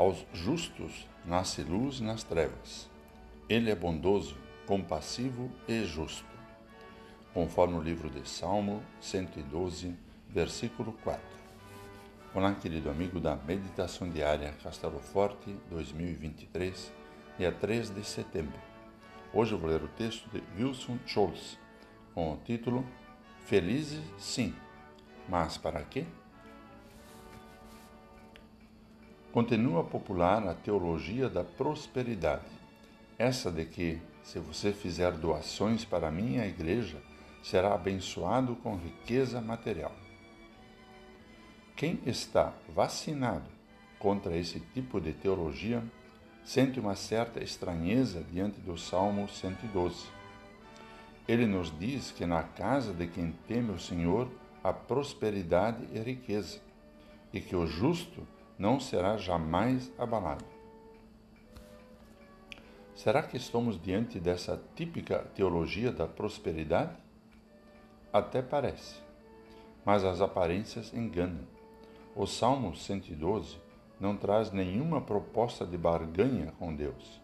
Aos justos nasce luz nas trevas. Ele é bondoso, compassivo e justo. Conforme o livro de Salmo 112, versículo 4. Olá, querido amigo da Meditação Diária Castelo Forte 2023, dia 3 de setembro. Hoje eu vou ler o texto de Wilson Scholz, com o título Felizes sim, mas para quê? Continua popular a teologia da prosperidade, essa de que, se você fizer doações para a minha igreja, será abençoado com riqueza material. Quem está vacinado contra esse tipo de teologia sente uma certa estranheza diante do Salmo 112. Ele nos diz que na casa de quem teme o Senhor há prosperidade e riqueza, e que o justo não será jamais abalado. Será que estamos diante dessa típica teologia da prosperidade? Até parece, mas as aparências enganam. O Salmo 112 não traz nenhuma proposta de barganha com Deus,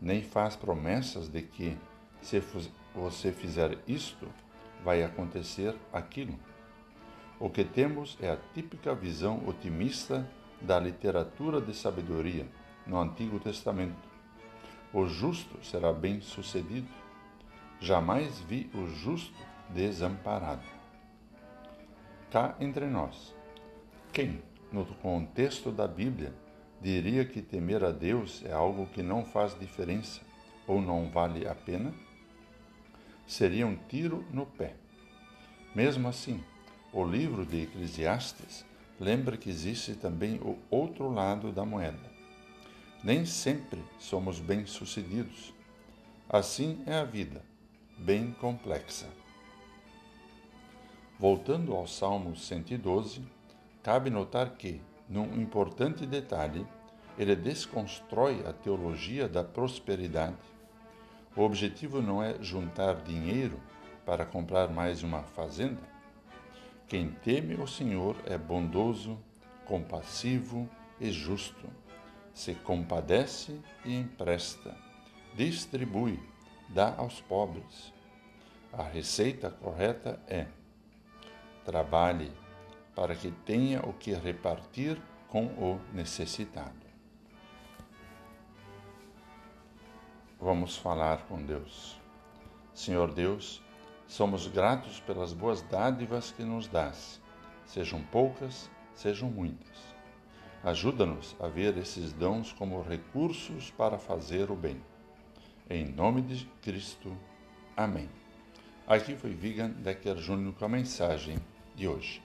nem faz promessas de que, se você fizer isto, vai acontecer aquilo. O que temos é a típica visão otimista da literatura de sabedoria no Antigo Testamento. O justo será bem sucedido. Jamais vi o justo desamparado. Cá entre nós, quem, no contexto da Bíblia, diria que temer a Deus é algo que não faz diferença ou não vale a pena? Seria um tiro no pé. Mesmo assim, o livro de Eclesiastes lembra que existe também o outro lado da moeda. Nem sempre somos bem-sucedidos. Assim é a vida, bem complexa. Voltando ao Salmo 112, cabe notar que, num importante detalhe, ele desconstrói a teologia da prosperidade. O objetivo não é juntar dinheiro para comprar mais uma fazenda, quem teme o Senhor é bondoso, compassivo e justo. Se compadece e empresta, distribui, dá aos pobres. A receita correta é: trabalhe para que tenha o que repartir com o necessitado. Vamos falar com Deus. Senhor Deus, Somos gratos pelas boas dádivas que nos dás, sejam poucas, sejam muitas. Ajuda-nos a ver esses dons como recursos para fazer o bem. Em nome de Cristo. Amém. Aqui foi Vigan Decker Júnior com a mensagem de hoje.